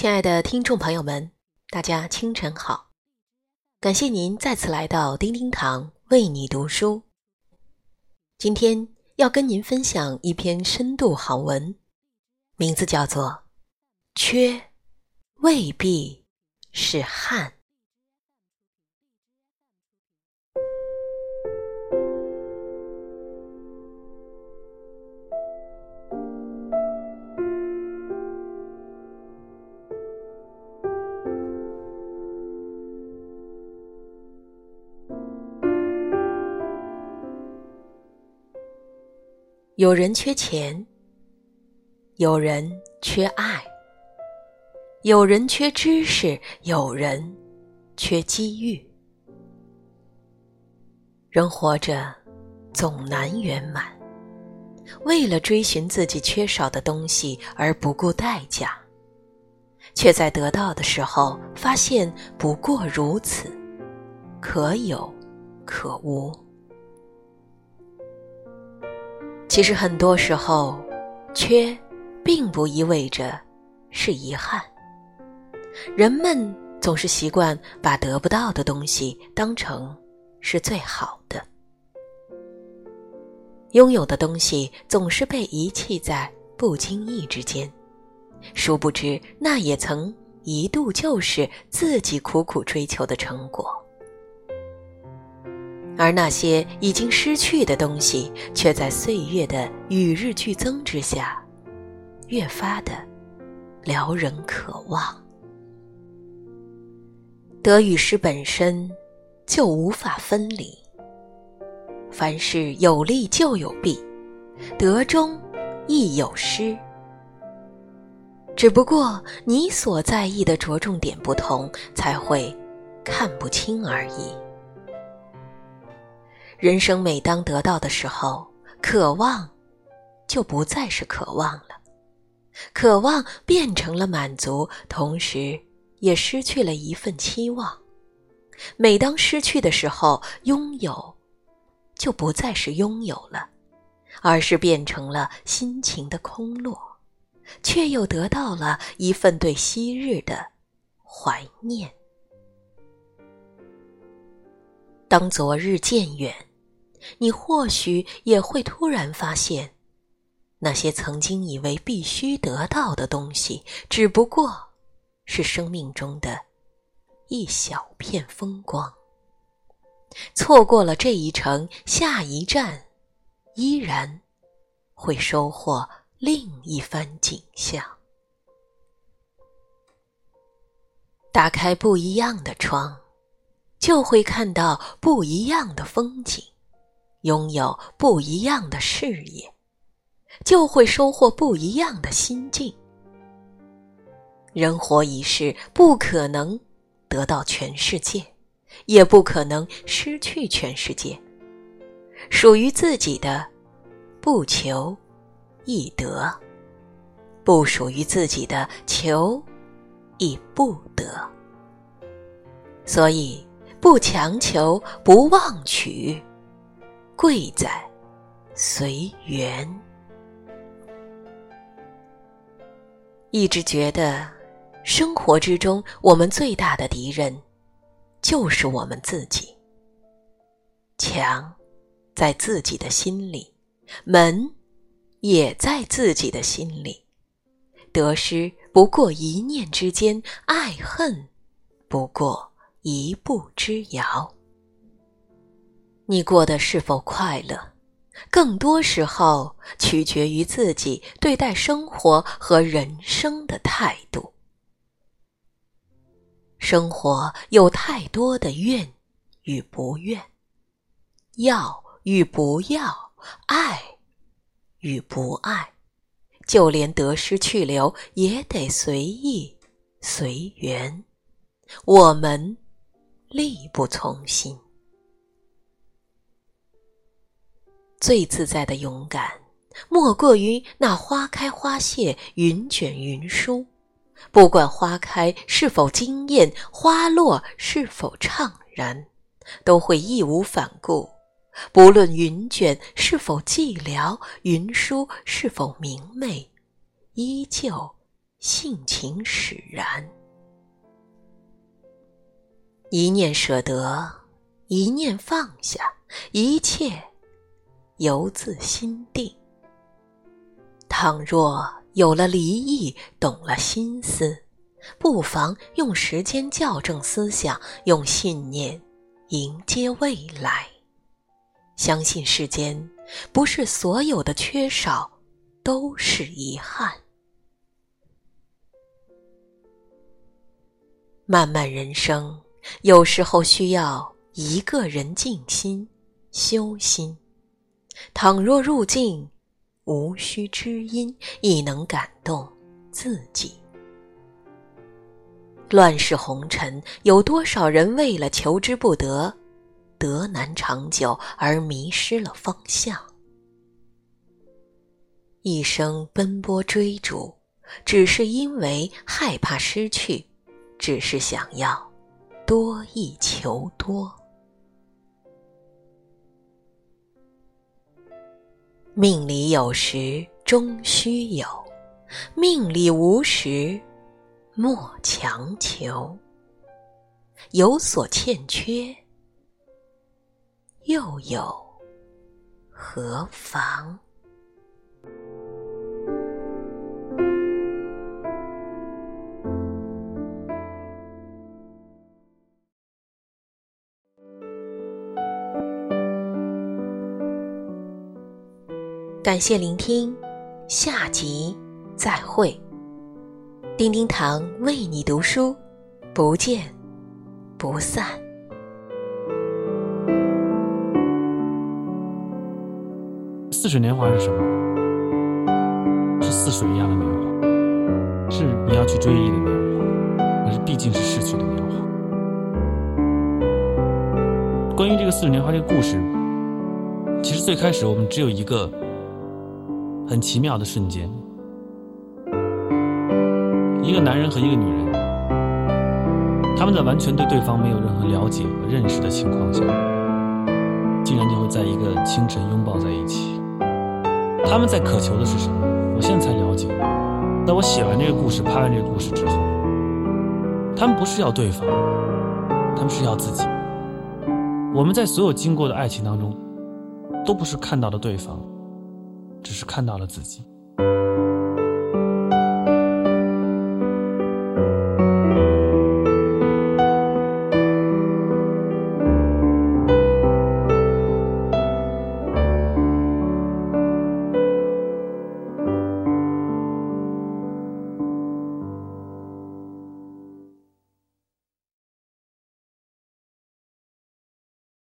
亲爱的听众朋友们，大家清晨好！感谢您再次来到叮叮堂为你读书。今天要跟您分享一篇深度好文，名字叫做《缺未必是汗》。有人缺钱，有人缺爱，有人缺知识，有人缺机遇。人活着总难圆满，为了追寻自己缺少的东西而不顾代价，却在得到的时候发现不过如此，可有可无。其实很多时候，缺，并不意味着是遗憾。人们总是习惯把得不到的东西当成是最好的，拥有的东西总是被遗弃在不经意之间，殊不知那也曾一度就是自己苦苦追求的成果。而那些已经失去的东西，却在岁月的与日俱增之下，越发的撩人渴望。得与失本身就无法分离，凡事有利就有弊，得中亦有失。只不过你所在意的着重点不同，才会看不清而已。人生每当得到的时候，渴望就不再是渴望了，渴望变成了满足，同时也失去了一份期望。每当失去的时候，拥有就不再是拥有了，而是变成了心情的空落，却又得到了一份对昔日的怀念。当昨日渐远。你或许也会突然发现，那些曾经以为必须得到的东西，只不过是生命中的一小片风光。错过了这一程，下一站依然会收获另一番景象。打开不一样的窗，就会看到不一样的风景。拥有不一样的视野，就会收获不一样的心境。人活一世，不可能得到全世界，也不可能失去全世界。属于自己的，不求易得；不属于自己的，求亦不得。所以，不强求，不妄取。贵在随缘。一直觉得，生活之中我们最大的敌人，就是我们自己。墙在自己的心里，门也在自己的心里。得失不过一念之间，爱恨不过一步之遥。你过得是否快乐，更多时候取决于自己对待生活和人生的态度。生活有太多的愿与不愿，要与不要，爱与不爱，就连得失去留也得随意随缘，我们力不从心。最自在的勇敢，莫过于那花开花谢，云卷云舒。不管花开是否惊艳，花落是否怅然，都会义无反顾。不论云卷是否寂寥，云舒是否明媚，依旧性情使然。一念舍得，一念放下，一切由自心定。倘若有了离异，懂了心思，不妨用时间校正思想，用信念迎接未来。相信世间不是所有的缺少都是遗憾。漫漫人生，有时候需要一个人静心修心。倘若入境，无需知音，亦能感动自己。乱世红尘，有多少人为了求之不得？得难长久而迷失了方向，一生奔波追逐，只是因为害怕失去，只是想要多一求多。命里有时终须有，命里无时莫强求。有所欠缺。又有何妨？感谢聆听，下集再会。丁丁堂为你读书，不见不散。似水年华是什么？是似水一样的年华，是你要去追忆的年华，可是毕竟是逝去的年华。关于这个似水年华这个故事，其实最开始我们只有一个很奇妙的瞬间：一个男人和一个女人，他们在完全对对方没有任何了解和认识的情况下，竟然就会在一个清晨拥抱在一起。他们在渴求的是什么？我现在才了解。在我写完这个故事、拍完这个故事之后，他们不是要对方，他们是要自己。我们在所有经过的爱情当中，都不是看到了对方，只是看到了自己。